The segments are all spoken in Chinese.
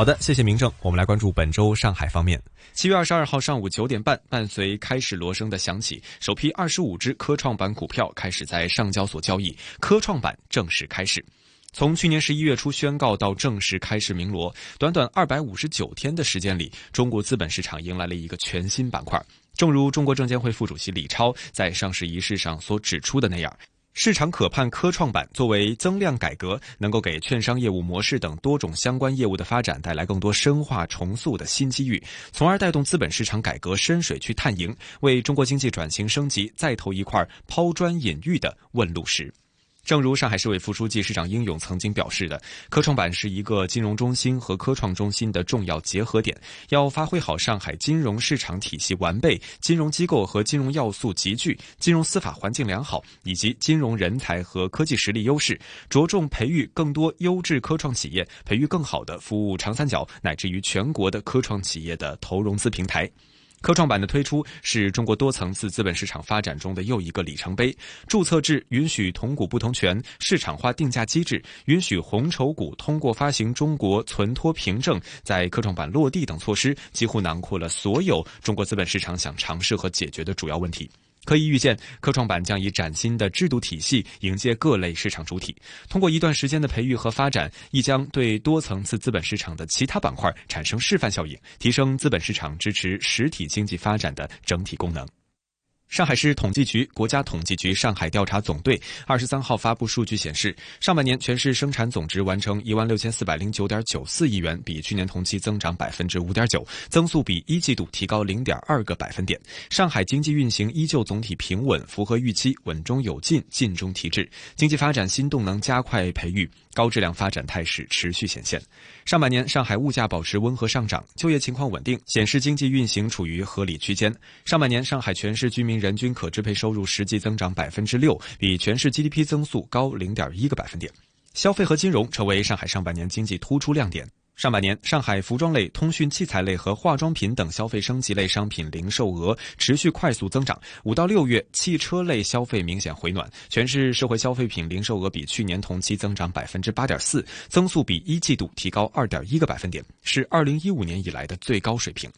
好的，谢谢明正。我们来关注本周上海方面。七月二十二号上午九点半，伴随开市锣声的响起，首批二十五只科创板股票开始在上交所交易，科创板正式开市。从去年十一月初宣告到正式开市鸣锣，短短二百五十九天的时间里，中国资本市场迎来了一个全新板块。正如中国证监会副主席李超在上市仪式上所指出的那样。市场可盼科创板作为增量改革，能够给券商业务模式等多种相关业务的发展带来更多深化重塑的新机遇，从而带动资本市场改革深水区探营，为中国经济转型升级再投一块抛砖引玉的问路石。正如上海市委副书记、市长应勇曾经表示的，科创板是一个金融中心和科创中心的重要结合点，要发挥好上海金融市场体系完备、金融机构和金融要素集聚、金融司法环境良好以及金融人才和科技实力优势，着重培育更多优质科创企业，培育更好的服务长三角乃至于全国的科创企业的投融资平台。科创板的推出是中国多层次资本市场发展中的又一个里程碑。注册制允许同股不同权、市场化定价机制、允许红筹股通过发行中国存托凭证在科创板落地等措施，几乎囊括了所有中国资本市场想尝试和解决的主要问题。可以预见，科创板将以崭新的制度体系迎接各类市场主体。通过一段时间的培育和发展，亦将对多层次资本市场的其他板块产生示范效应，提升资本市场支持实体经济发展的整体功能。上海市统计局、国家统计局上海调查总队二十三号发布数据显示，上半年全市生产总值完成一万六千四百零九点九四亿元，比去年同期增长百分之五点九，增速比一季度提高零点二个百分点。上海经济运行依旧总体平稳，符合预期，稳中有进，进中提质，经济发展新动能加快培育，高质量发展态势持续显现。上半年上海物价保持温和上涨，就业情况稳定，显示经济运行处于合理区间。上半年上海全市居民人均可支配收入实际增长百分之六，比全市 GDP 增速高零点一个百分点。消费和金融成为上海上半年经济突出亮点。上半年，上海服装类、通讯器材类和化妆品等消费升级类商品零售额持续快速增长。五到六月，汽车类消费明显回暖，全市社会消费品零售额比去年同期增长百分之八点四，增速比一季度提高二点一个百分点，是二零一五年以来的最高水平。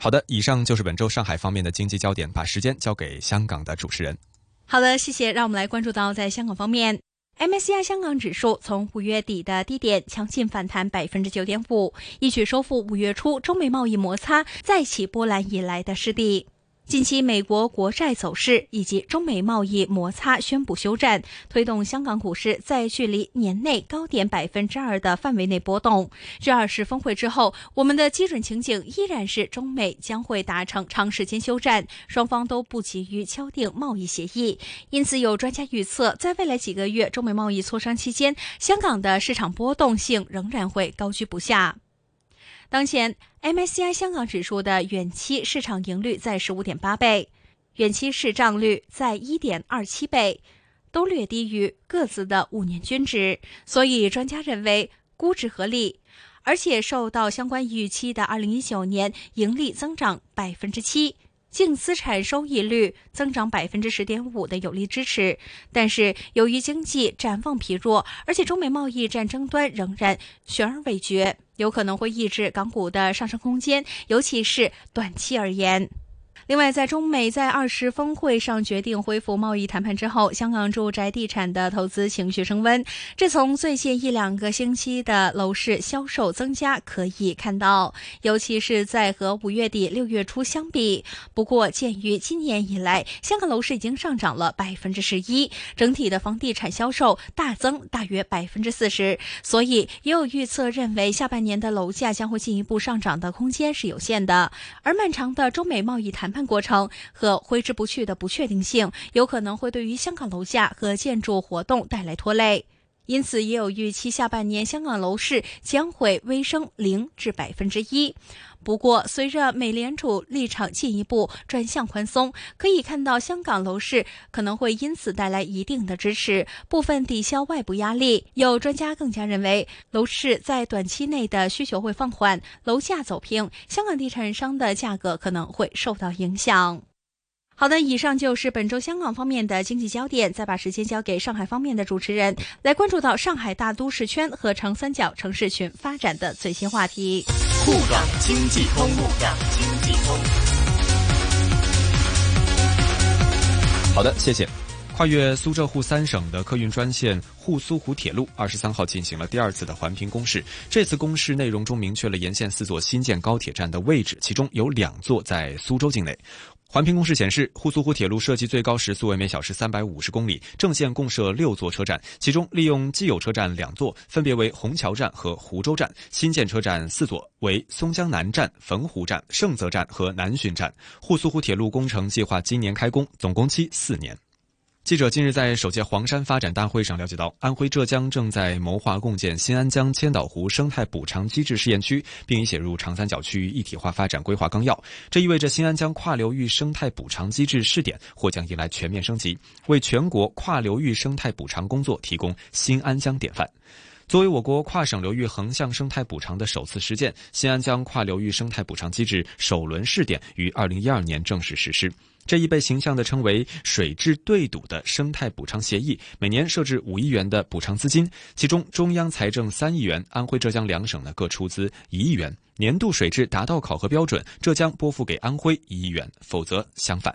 好的，以上就是本周上海方面的经济焦点，把时间交给香港的主持人。好的，谢谢。让我们来关注到在香港方面。MSCI 香港指数从五月底的低点强劲反弹百分之九点五，一举收复五月初中美贸易摩擦再起波澜以来的失地。近期美国国债走势以及中美贸易摩擦宣布休战，推动香港股市在距离年内高点百分之二的范围内波动。这二十峰会之后，我们的基准情景依然是中美将会达成长时间休战，双方都不急于敲定贸易协议。因此，有专家预测，在未来几个月中美贸易磋商期间，香港的市场波动性仍然会高居不下。当前，MSCI 香港指数的远期市场盈率在十五点八倍，远期市账率在一点二七倍，都略低于各自的五年均值，所以专家认为估值合理，而且受到相关预期的二零一九年盈利增长百分之七。净资产收益率增长百分之十点五的有力支持，但是由于经济展望疲弱，而且中美贸易战争端仍然悬而未决，有可能会抑制港股的上升空间，尤其是短期而言。另外，在中美在二十峰会上决定恢复贸易谈判之后，香港住宅地产的投资情绪升温。这从最近一两个星期的楼市销售增加可以看到，尤其是在和五月底六月初相比。不过，鉴于今年以来香港楼市已经上涨了百分之十一，整体的房地产销售大增大约百分之四十，所以也有预测认为下半年的楼价将会进一步上涨的空间是有限的。而漫长的中美贸易谈判过程和挥之不去的不确定性，有可能会对于香港楼价和建筑活动带来拖累。因此，也有预期下半年香港楼市将会微升零至百分之一。不过，随着美联储立场进一步转向宽松，可以看到香港楼市可能会因此带来一定的支持，部分抵消外部压力。有专家更加认为，楼市在短期内的需求会放缓，楼价走平，香港地产商的价格可能会受到影响。好的，以上就是本周香港方面的经济焦点。再把时间交给上海方面的主持人，来关注到上海大都市圈和长三角城市群发展的最新话题。沪港经济通，沪港经济通。好的，谢谢。跨越苏浙沪三省的客运专线沪苏沪铁路，二十三号进行了第二次的环评公示。这次公示内容中明确了沿线四座新建高铁站的位置，其中有两座在苏州境内。环评公示显示，沪苏沪铁路设计最高时速为每小时三百五十公里，正线共设六座车站，其中利用既有车站两座，分别为虹桥站和湖州站；新建车站四座，为松江南站、汾湖站、盛泽站和南浔站。沪苏沪铁路工程计划今年开工，总工期四年。记者近日在首届黄山发展大会上了解到，安徽、浙江正在谋划共建新安江千岛湖生态补偿机制试验区，并已写入长三角区域一体化发展规划纲要。这意味着新安江跨流域生态补偿机制试点或将迎来全面升级，为全国跨流域生态补偿工作提供新安江典范。作为我国跨省流域横向生态补偿的首次实践，新安江跨流域生态补偿机制首轮试点于二零一二年正式实施。这一被形象地称为“水质对赌”的生态补偿协议，每年设置五亿元的补偿资金，其中中央财政三亿元，安徽、浙江两省呢各出资一亿元。年度水质达到考核标准，浙江拨付给安徽一亿元，否则相反。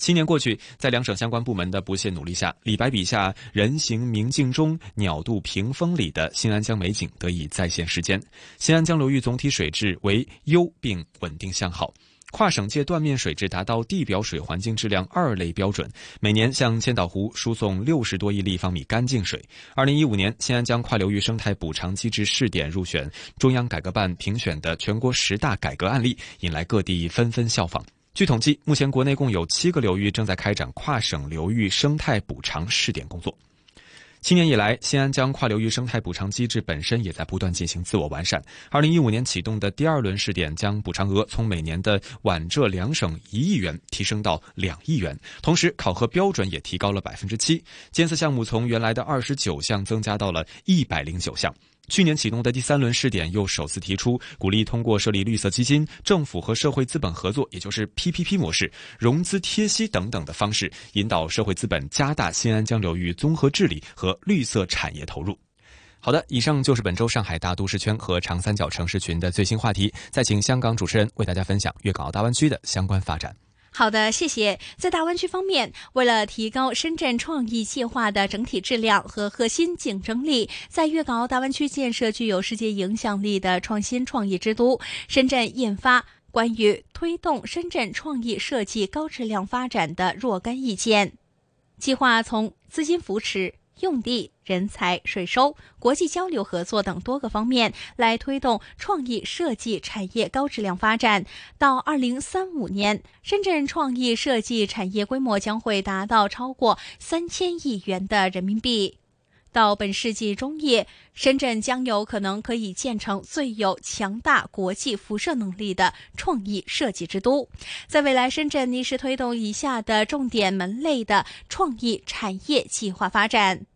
七年过去，在两省相关部门的不懈努力下，李白笔下“人行明镜中，鸟度屏风里”的新安江美景得以再现时间。新安江流域总体水质为优并稳定向好。跨省界断面水质达到地表水环境质量二类标准，每年向千岛湖输送六十多亿立方米干净水。二零一五年，新安江跨流域生态补偿机制试点入选中央改革办评选的全国十大改革案例，引来各地纷纷效仿。据统计，目前国内共有七个流域正在开展跨省流域生态补偿试点工作。七年以来，新安江跨流域生态补偿机制本身也在不断进行自我完善。二零一五年启动的第二轮试点，将补偿额从每年的皖浙两省一亿元提升到两亿元，同时考核标准也提高了百分之七，监测项目从原来的二十九项增加到了一百零九项。去年启动的第三轮试点又首次提出，鼓励通过设立绿色基金、政府和社会资本合作，也就是 PPP 模式、融资贴息等等的方式，引导社会资本加大新安江流域综合治理和绿色产业投入。好的，以上就是本周上海大都市圈和长三角城市群的最新话题。再请香港主持人为大家分享粤港澳大湾区的相关发展。好的，谢谢。在大湾区方面，为了提高深圳创意计划的整体质量和核心竞争力，在粤港澳大湾区建设具有世界影响力的创新创业之都，深圳印发关于推动深圳创意设计高质量发展的若干意见，计划从资金扶持。用地、人才、税收、国际交流合作等多个方面来推动创意设计产业高质量发展。到二零三五年，深圳创意设计产业规模将会达到超过三千亿元的人民币。到本世纪中叶，深圳将有可能可以建成最有强大国际辐射能力的创意设计之都。在未来，深圳拟是推动以下的重点门类的创意产业计划发展。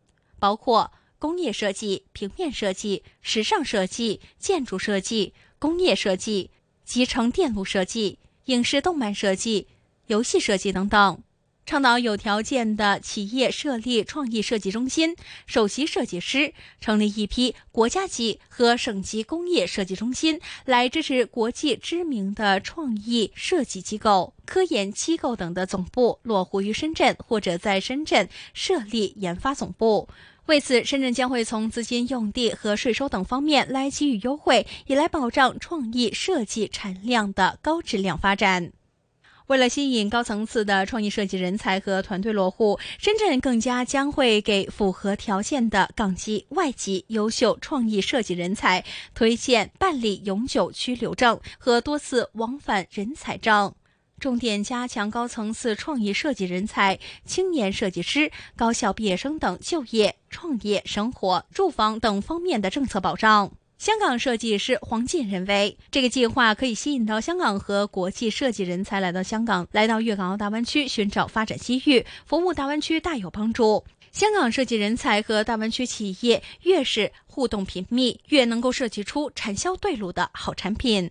包括工业设计、平面设计、时尚设计、建筑设计、工业设计、集成电路设计、影视动漫设计、游戏设计等等。倡导有条件的企业设立创意设计中心，首席设计师成立一批国家级和省级工业设计中心，来支持国际知名的创意设计机构、科研机构等的总部落户于深圳，或者在深圳设立研发总部。为此，深圳将会从资金、用地和税收等方面来给予优惠，以来保障创意设计产量的高质量发展。为了吸引高层次的创意设计人才和团队落户，深圳更加将会给符合条件的港籍、外籍优秀创意设计人才推荐办理永久居留证和多次往返人才证，重点加强高层次创意设计人才、青年设计师、高校毕业生等就业、创业、生活、住房等方面的政策保障。香港设计师黄进认为，这个计划可以吸引到香港和国际设计人才来到香港，来到粤港澳大湾区寻找发展机遇，服务大湾区大有帮助。香港设计人才和大湾区企业越是互动频密，越能够设计出产销对路的好产品。